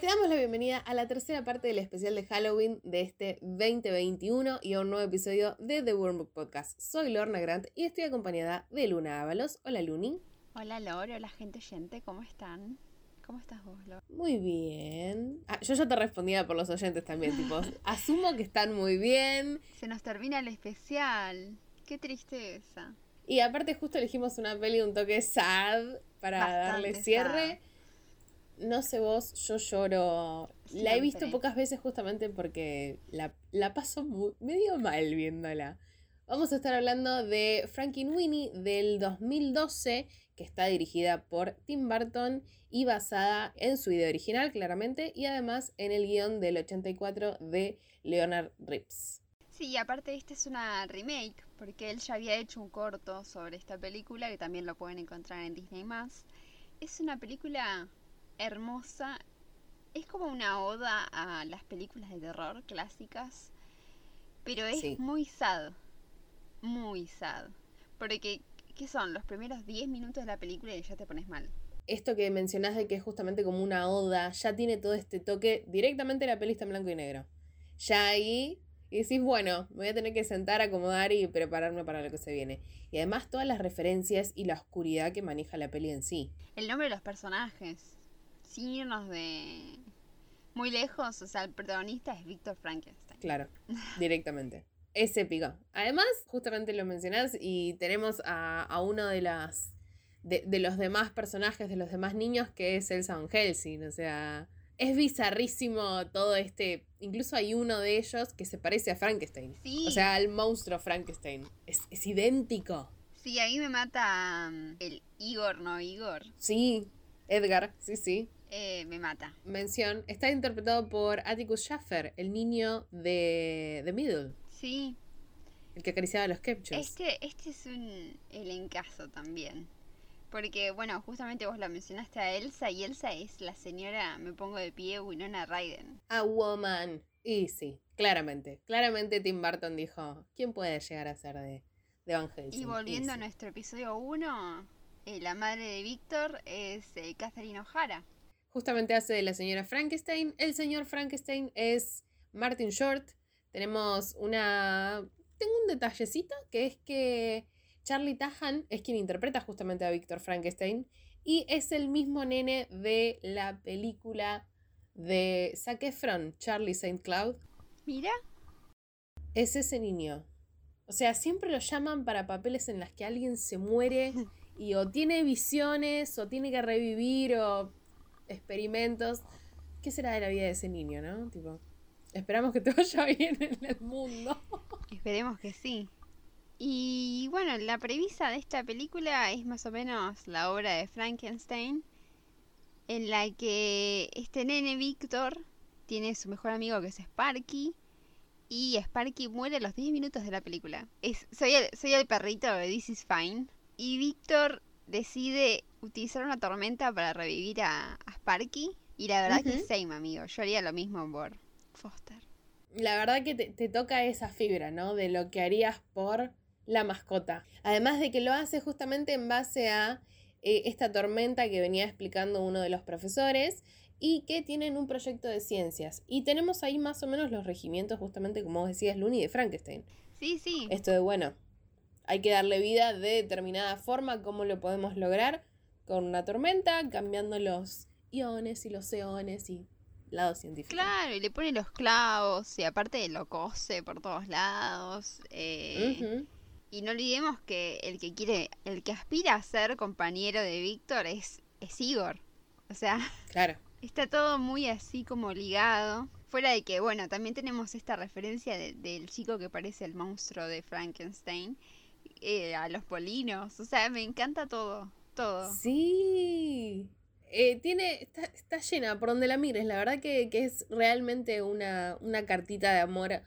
Te damos la bienvenida a la tercera parte del especial de Halloween de este 2021 y a un nuevo episodio de The Wormbook Podcast. Soy Lorna Grant y estoy acompañada de Luna Ábalos. Hola Luni. Hola Lore, hola gente oyente, ¿cómo están? ¿Cómo estás vos, Lore? Muy bien. Ah, yo ya te respondía por los oyentes también, tipo, asumo que están muy bien. Se nos termina el especial. Qué tristeza. Y aparte justo elegimos una peli un toque sad para Bastante darle cierre. No sé vos, yo lloro. La he visto pocas veces justamente porque la, la paso muy- medio mal viéndola. Vamos a estar hablando de Frankenweenie del 2012, que está dirigida por Tim Burton y basada en su idea original, claramente, y además en el guion del 84 de Leonard Rips. Sí, y aparte esta es una remake, porque él ya había hecho un corto sobre esta película, que también lo pueden encontrar en Disney+. Es una película hermosa, es como una oda a las películas de terror clásicas, pero es Sí. muy sad, muy sad. Porque, ¿qué son? Los primeros 10 minutos de la película y ya te pones mal. Esto que mencionás de que es justamente como una oda, ya tiene todo este toque, directamente la peli está en blanco y negro. Ya ahí y decís, bueno, me voy a tener que sentar, acomodar y prepararme para lo que se viene. Y además todas las referencias y la oscuridad que maneja la peli en sí. El nombre de los personajes, sin irnos de muy lejos, o sea, el protagonista es Víctor Frankenstein. Claro, directamente. Es épico. Además, justamente lo mencionás y tenemos a, a uno de las de, de los demás personajes, de los demás niños, que es Elsa Van Helsing. O sea, es bizarrísimo todo este. Incluso hay uno de ellos que se parece a Frankenstein. Sí. O sea, al monstruo Frankenstein. Es, es idéntico. Sí, ahí me mata mm, el Igor, no Igor, Sí, Edgar, sí, sí. Eh, me mata. Mención, está interpretado por Atticus Schaffer, el niño de The Middle, Sí, el que acariciaba los captures. este, este es un elencazo también. Porque, bueno, justamente vos la mencionaste a Elsa y Elsa es la señora, me pongo de pie, Winona Ryden. A woman. Y sí, claramente. Claramente Tim Burton dijo, ¿quién puede llegar a ser de, de Van Helsing? Y volviendo a nuestro episodio 1, eh, la madre de Víctor es eh, Catherine O'Hara. Justamente hace de la señora Frankenstein. El señor Frankenstein es Martin Short. Tenemos una... Tengo un detallecito que es que Charlie Tahan es quien interpreta justamente a Víctor Frankenstein y es el mismo nene de la película de Zac Efron, Charlie St. Cloud. Mira, Es ese niño. O sea, siempre lo llaman para papeles en los que alguien se muere y o tiene visiones o tiene que revivir o experimentos. ¿Qué será de la vida de ese niño, no? Tipo, esperamos que te vaya bien en el mundo. Esperemos que sí. Y bueno, la premisa de esta película es más o menos la obra de Frankenstein, en la que este nene Víctor tiene su mejor amigo que es Sparky, y Sparky muere a los 10 minutos de la película. Soy, el, soy el perrito de This is Fine, y Víctor decide utilizar una tormenta para revivir a, a Sparky, y la verdad que Ujú. same, amigo, yo haría lo mismo por Foster. La verdad que te, te toca esa fibra, ¿no? De lo que harías por la mascota. Además de que lo hace justamente en base a eh, esta tormenta que venía explicando uno de los profesores y que tienen un proyecto de ciencias. Y tenemos ahí más o menos los regimientos, justamente como vos decías, Looney, de Frankenstein. Sí, sí. Esto de, bueno, hay que darle vida de determinada forma, ¿cómo lo podemos lograr? Con una tormenta, cambiando los iones y los eones y lado científico. Claro, y le pone los clavos y aparte lo cose por todos lados. eh. Y no olvidemos que el que quiere, el que aspira a ser compañero de Víctor es, es Igor. O sea, Claro. está todo muy así como ligado. Fuera de que, bueno, también tenemos esta referencia de- del chico que parece el monstruo de Frankenstein. Eh, a los polinos. O sea, me encanta todo. Todo. Sí. Eh, tiene, está, está llena por donde la mires. La verdad que, que es realmente una, una cartita de amor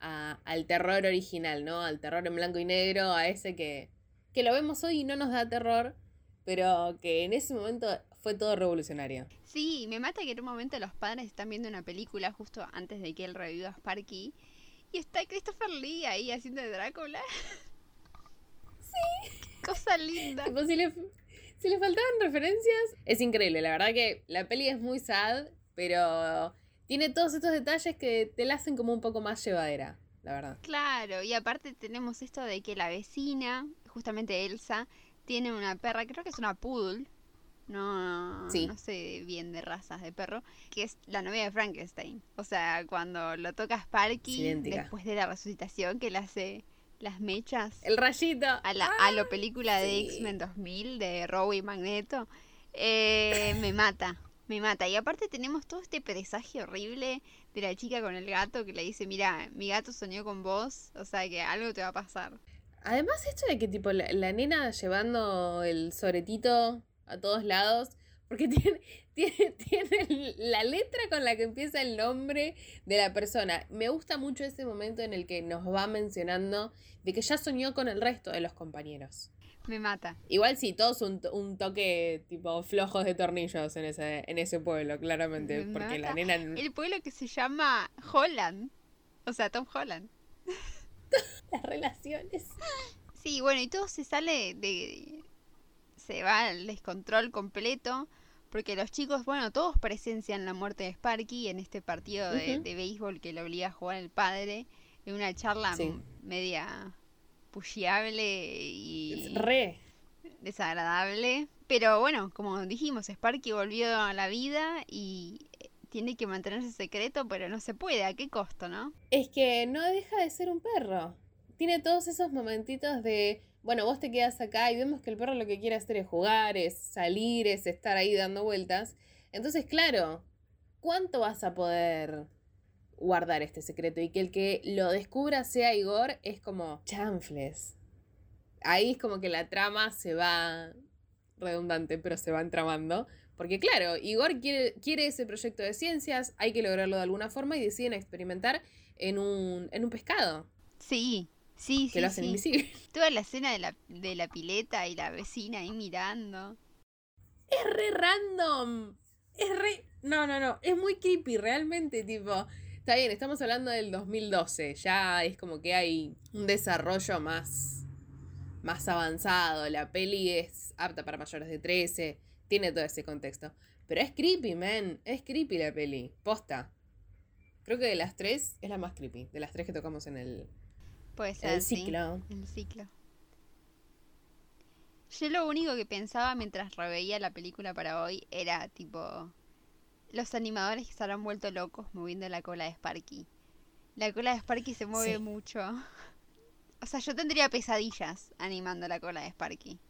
a- al terror original, ¿no? Al terror en blanco y negro, a ese que, que lo vemos hoy y no nos da terror, pero que en ese momento fue todo revolucionario. Sí, me mata que en un momento los padres están viendo una película justo antes de que él reviva a Sparky. Y está Christopher Lee ahí haciendo de Drácula. Sí. Linda. Tipo, si le, si le faltaban referencias, es increíble. La verdad que la peli es muy sad, pero tiene todos estos detalles que te la hacen como un poco más llevadera, la verdad. Claro, y aparte tenemos esto de que la vecina, justamente Elsa, tiene una perra, creo que es una poodle, no, no sé bien de razas de perro, que es la novia de Frankenstein. O sea, cuando lo toca Sparky, después de la resucitación que le hace las mechas. El rayito. A la a lo película de X-Men 2000 de Robbie Magneto. Eh, me mata, me mata. Y aparte tenemos todo este presagio horrible de la chica con el gato que le dice, mira, mi gato soñó con vos, o sea que algo te va a pasar. Además esto de que tipo la, la nena llevando el sobretito a todos lados, porque tiene, tiene, tiene, la letra con la que empieza el nombre de la persona. Me gusta mucho ese momento en el que nos va mencionando de que ya soñó con el resto de los compañeros. Me mata. Igual sí, todos un, un toque tipo flojos de tornillos en ese, en ese pueblo, claramente. porque la nena. El pueblo que se llama Holland. O sea, Tom Holland. Las relaciones. Sí, bueno, y todo se sale de, se va al descontrol completo. Porque los chicos, bueno, todos presencian la muerte de Sparky en este partido de, béisbol que le obliga a jugar el padre. En una charla media pushiable y. Re. Desagradable. Pero bueno, como dijimos, Sparky volvió a la vida y eh, tiene que mantenerse secreto, pero no se puede. ¿A qué costo, no? Es que no deja de ser un perro. Tiene todos esos momentitos de bueno, vos te quedas acá y vemos que el perro lo que quiere hacer es jugar, es salir, es estar ahí dando vueltas. Entonces, claro, ¿cuánto vas a poder guardar este secreto? Y que el que lo descubra sea Igor es como chanfles. Ahí es como que la trama se va redundante, pero se va entramando. Porque claro, Igor quiere, quiere ese proyecto de ciencias, hay que lograrlo de alguna forma y deciden experimentar en un, en un pescado. Sí, Sí, que lo hacen invisible. Toda la escena de la, de la pileta y la vecina ahí mirando. Es re random. Es re. No, no, no. Es muy creepy, realmente, tipo. Está bien, estamos hablando del 2012. Ya es como que hay un desarrollo más. más avanzado. La peli es apta para mayores de 13. Tiene todo ese contexto. Pero es creepy, man. Es creepy la peli. Posta. Creo que de las tres es la más creepy. De las tres que tocamos en el, Puede ser. El ciclo. El ciclo. Yo lo único que pensaba mientras reveía la película para hoy era tipo. Los animadores que se habrán vuelto locos moviendo la cola de Sparky. La cola de Sparky se mueve mucho. O sea, yo tendría pesadillas animando la cola de Sparky.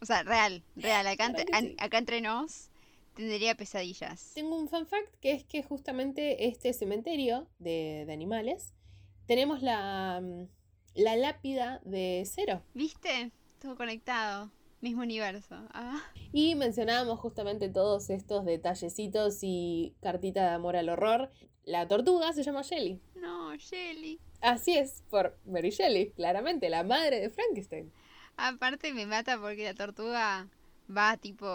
O sea, real, real. Acá, acá entre nos tendría pesadillas. Tengo un fun fact que es que justamente este cementerio de, de animales tenemos la, mm, la lápida de cero. ¿Viste? Todo conectado. Mismo universo. Ah. Y mencionábamos justamente todos estos detallecitos y cartita de amor al horror. La tortuga se llama Shelly. No, Shelly. Así es, por Mary Shelley, claramente, la madre de Frankenstein. Aparte me mata porque la tortuga va tipo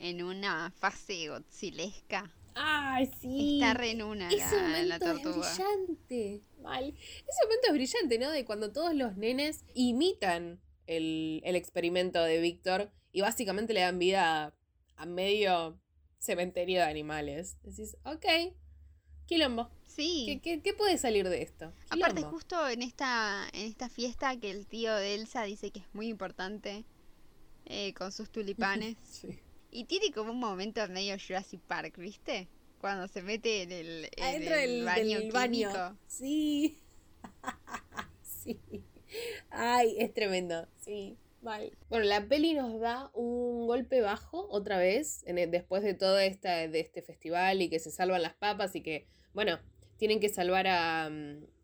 en una fase godzilesca. Ay, sí. Está re en una Ese momento Es brillante. Mal. Ese momento es brillante, ¿no? De cuando todos los nenes imitan el, experimento de Víctor y básicamente le dan vida a, medio cementerio de animales. Decís, ok, quilombo. Sí. ¿Qué, puede salir de esto? Aparte, justo en esta, en esta fiesta que el tío de Elsa dice que es muy importante eh, con sus tulipanes. sí. Y tiene como un momento medio Jurassic Park, ¿viste? Cuando se mete en el, en el baño, Sí. sí. Ay, es tremendo. Sí. Mal. Bueno, la peli nos da un golpe bajo otra vez, en después de todo esta, de este festival y que se salvan las papas y que, bueno, tienen que salvar a,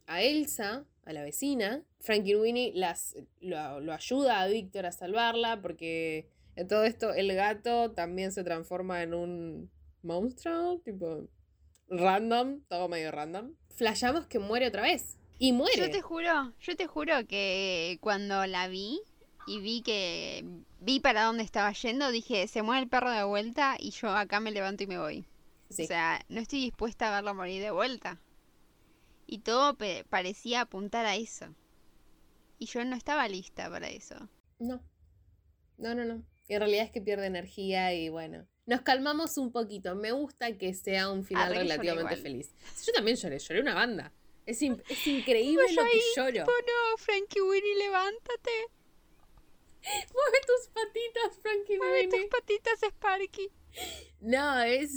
a Elsa, a la vecina. Frankie Winnie las, lo, lo ayuda a Víctor a salvarla porque en todo esto, el gato también se transforma en un monstruo, tipo random, todo medio random. Flashamos que muere otra vez. Y muere. Yo te juro, yo te juro que cuando la vi y vi que vi para dónde estaba yendo, dije, se muere el perro de vuelta y yo acá me levanto y me voy. O sea, no estoy dispuesta a verlo morir de vuelta. Y todo parecía apuntar a eso. Y yo no estaba lista para eso. No. No, no, no. En realidad es que pierde energía y bueno. Nos calmamos un poquito. Me gusta que sea un final Arre que lloré relativamente feliz. Yo también lloré, lloré una banda. Es, in- es increíble lo que lloro. Tipo, no, Frankie Winnie, levántate. Mueve tus patitas, Frankie Mueve tus patitas, Sparky. No, es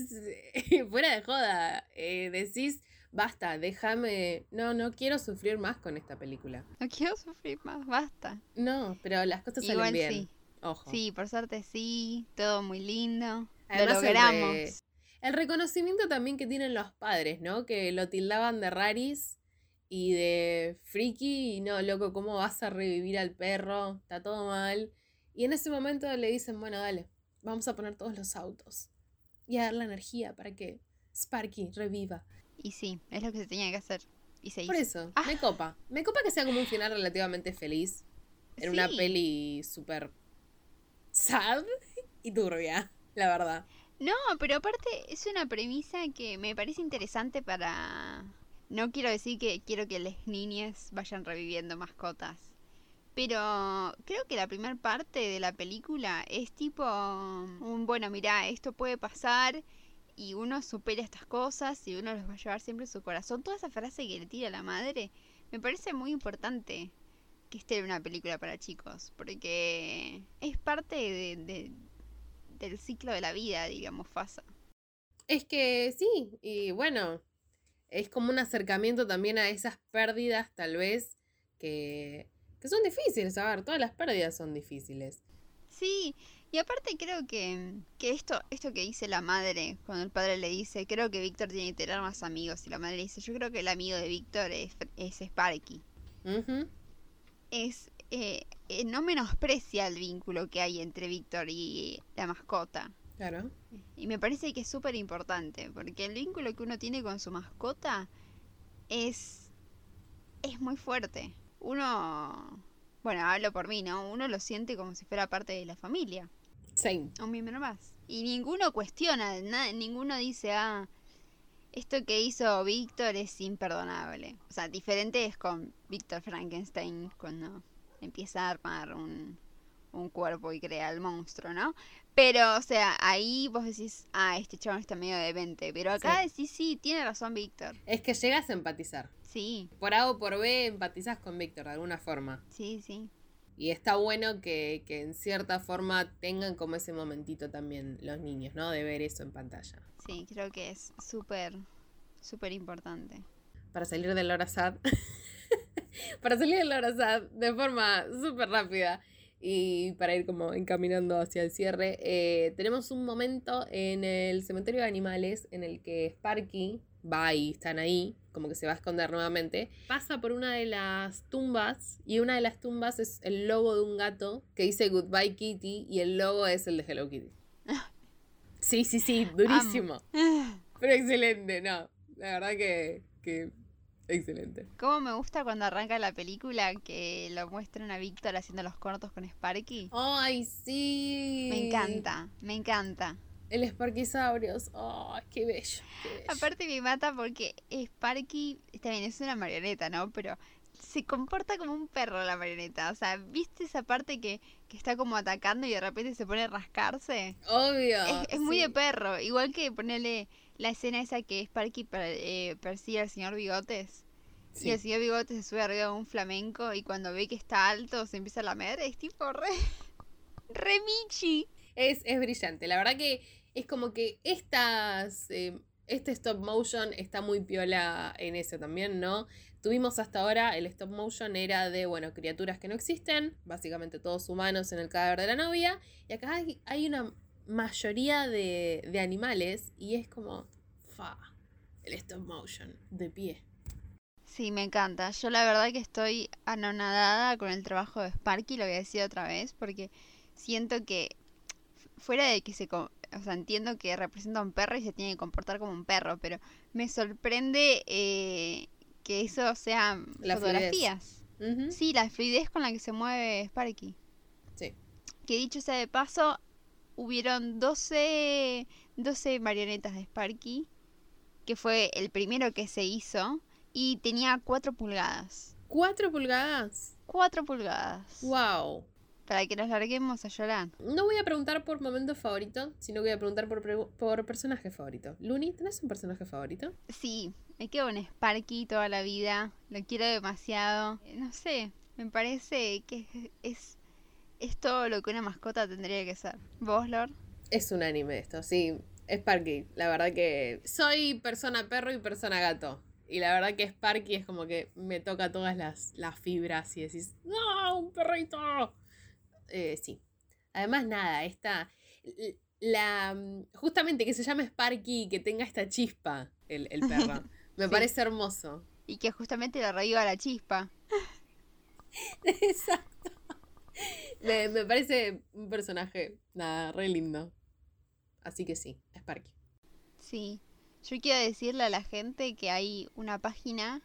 fuera de joda. Eh, decís, basta, déjame. No, no quiero sufrir más con esta película. No quiero sufrir más, basta. No, pero las cosas Igual salen bien. sí. Ojo. Sí, por suerte sí, todo muy lindo. Además, lo el logramos. re- El reconocimiento también que tienen los padres, ¿no? Que lo tildaban de raris y de friki. Y no, loco, ¿cómo vas a revivir al perro? Está todo mal. Y en ese momento le dicen, bueno, dale, vamos a poner todos los autos. Y a dar la energía para que Sparky reviva. Y sí, es lo que se tenía que hacer. Y se Por hizo. eso, Ah. me copa. Me copa que sea como un final relativamente feliz. En una peli súper sad y turbia, la verdad. No, pero aparte es una premisa que me parece interesante para... No quiero decir que quiero que las niñas vayan reviviendo mascotas. Pero creo que la primera parte de la película es tipo un, bueno, mira, esto puede pasar y uno supera estas cosas y uno los va a llevar siempre en su corazón. Toda esa frase que le tira la madre me parece muy importante que esté en una película para chicos, porque es parte de, de- del ciclo de la vida, digamos, Fasa. Es que sí, y bueno, es como un acercamiento también a esas pérdidas tal vez que, que son difíciles. A ver, todas las pérdidas son difíciles. Sí, y aparte creo que, que esto, esto que dice la madre, cuando el padre le dice, creo que Víctor tiene que tener más amigos, y la madre le dice, yo creo que el amigo de Víctor es, es Sparky. Es, eh, eh, no menosprecia el vínculo que hay entre Víctor y la mascota. Claro. Y me parece que es súper importante, porque el vínculo que uno tiene con su mascota es, es muy fuerte. Uno, bueno, hablo por mí, ¿no? Uno lo siente como si fuera parte de la familia, Same. un miembro más. Y ninguno cuestiona, na- ninguno dice, ah, esto que hizo Víctor es imperdonable. O sea, diferente es con Víctor Frankenstein cuando empieza a armar un, un cuerpo y crea el monstruo, ¿no? Pero, o sea, ahí vos decís, ah, este chabón está medio demente. Pero acá decís, sí, tiene razón Víctor. Es que llegas a empatizar. Sí, Por A o por B empatizas con Víctor de alguna forma. sí, sí. Y está bueno que, que en cierta forma tengan como ese momentito también los niños, ¿no? De ver eso en pantalla. Sí, creo que es súper, súper importante. Para salir del hora sad. para salir del hora sad de forma súper rápida. Y para ir como encaminando hacia el cierre, eh, tenemos un momento en el cementerio de animales en el que Sparky va y están ahí, como que se va a esconder nuevamente. Pasa por una de las tumbas y una de las tumbas es el logo de un gato que dice Goodbye Kitty y el logo es el de Hello Kitty. Sí, sí, sí, durísimo. Pero excelente, no. La verdad que, que excelente. Cómo me gusta cuando arranca la película que lo muestran a Víctor haciendo los cortos con Sparky. ¡Ay, sí! Me encanta, me encanta. El Sparkisaurios. ¡Ay, qué bello! qué bello. Aparte me mata porque Sparky, está bien, es una marioneta, ¿no? Pero se comporta como un perro la marioneta. O sea, ¿viste esa parte que, que está como atacando y de repente se pone a rascarse? Obvio. es es muy de perro. Igual que ponerle la escena esa que Sparky per- eh, persigue al señor Bigotes. Sí. Y el señor Bigotes se sube arriba de un flamenco y cuando ve que está alto se empieza a lamer. Es tipo re... Re Michi. Es, es brillante. La verdad que es como que estas. eh, este stop motion está muy piola en eso también, ¿no? Tuvimos hasta ahora el stop motion era de, bueno, criaturas que no existen, básicamente todos humanos en el cadáver de la novia, y acá hay, hay una mayoría de, de animales y es como, fa, el stop motion, de pie. Sí, me encanta. Yo la verdad que estoy anonadada con el trabajo de Sparky, lo voy a decir otra vez, porque siento que fuera de que se... O sea, entiendo que representa a un perro y se tiene que comportar como un perro, pero me sorprende eh, que eso sean La fotografías. Sí, la fluidez con la que se mueve Sparky. Sí. Que dicho sea de paso, hubieron 12, 12 marionetas de Sparky, que fue el primero que se hizo, y tenía 4 pulgadas. ¿Cuatro pulgadas? 4 pulgadas. ¡Wow! Para que nos larguemos a llorar. No voy a preguntar por momento favorito, sino que voy a preguntar por, pre- por personaje favorito. Luni, ¿tenés un personaje favorito? Sí, me quedo con Sparky toda la vida. Lo quiero demasiado. Eh, No sé, me parece que es, es todo lo que una mascota tendría que ser. ¿Vos, Lord? Es un anime esto, sí. Sparky, la verdad que soy persona perro y persona gato. Y la verdad que Sparky es como que me toca todas las, las fibras y decís, ¡No, un perrito! Eh, sí. Además, nada, esta. La. Justamente que se llame Sparky y que tenga esta chispa el, el perro. Me Sí. parece hermoso. Y que justamente le reviva la chispa. Exacto. Me, me parece un personaje, nada, re lindo. Así que sí, Sparky. Sí. Yo quiero decirle a la gente que hay una página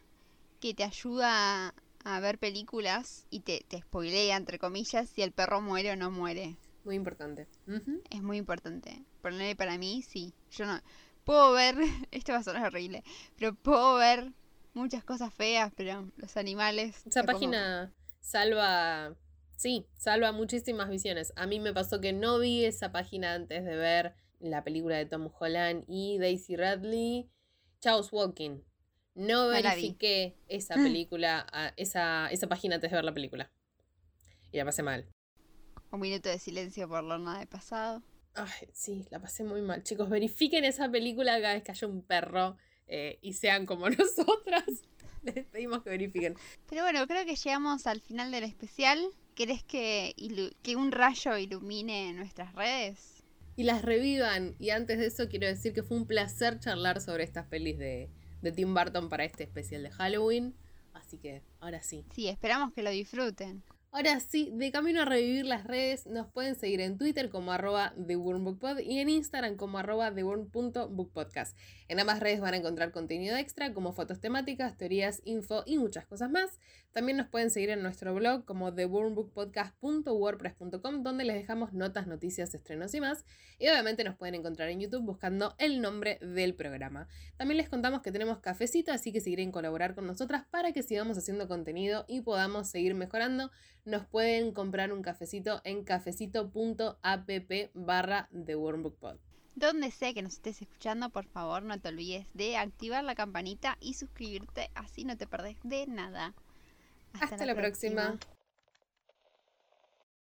que te ayuda a ver películas y te, te spoilea, entre comillas, si el perro muere o no muere. Muy importante. Es muy importante. Ponerle para mí, sí. Yo no. Puedo ver. Esto va a sonar horrible. Pero puedo ver muchas cosas feas, pero los animales. Esa como- página salva, sí, salva muchísimas visiones. A mí me pasó que no vi esa página antes de ver la película de Tom Holland y Daisy Radley, Chaos Walking. No verifiqué esa película, a- esa, esa página antes de ver la película. Y la pasé mal. Un minuto de silencio por Lorna de pasado. Ay, sí, la pasé muy mal. Chicos, verifiquen esa película cada vez que haya un perro eh, y sean como nosotras. Les pedimos que verifiquen. Pero bueno, creo que llegamos al final del especial. ¿Querés que, que un rayo ilumine nuestras redes? y las revivan. Y antes de eso quiero decir que fue un placer charlar sobre estas pelis de, de Tim Burton para este especial de Halloween. Así que ahora sí. Sí, esperamos que lo disfruten. Ahora sí, de camino a revivir las redes, nos pueden seguir en Twitter como arroba TheWormBookPod y en Instagram como arroba TheWorm.bookpodcast. En ambas redes van a encontrar contenido extra como fotos temáticas, teorías, info y muchas cosas más. También nos pueden seguir en nuestro blog como TheWormBookPodcast.wordpress.com donde les dejamos notas, noticias, estrenos y más. Y obviamente nos pueden encontrar en YouTube buscando el nombre del programa. También les contamos que tenemos cafecito, así que si quieren colaborar con nosotras para que sigamos haciendo contenido y podamos seguir mejorando, nos pueden comprar un cafecito en cafecito.app barra. Donde sea que nos estés escuchando, por favor no te olvides de activar la campanita y suscribirte, así no te perdés de nada. Hasta, la próxima.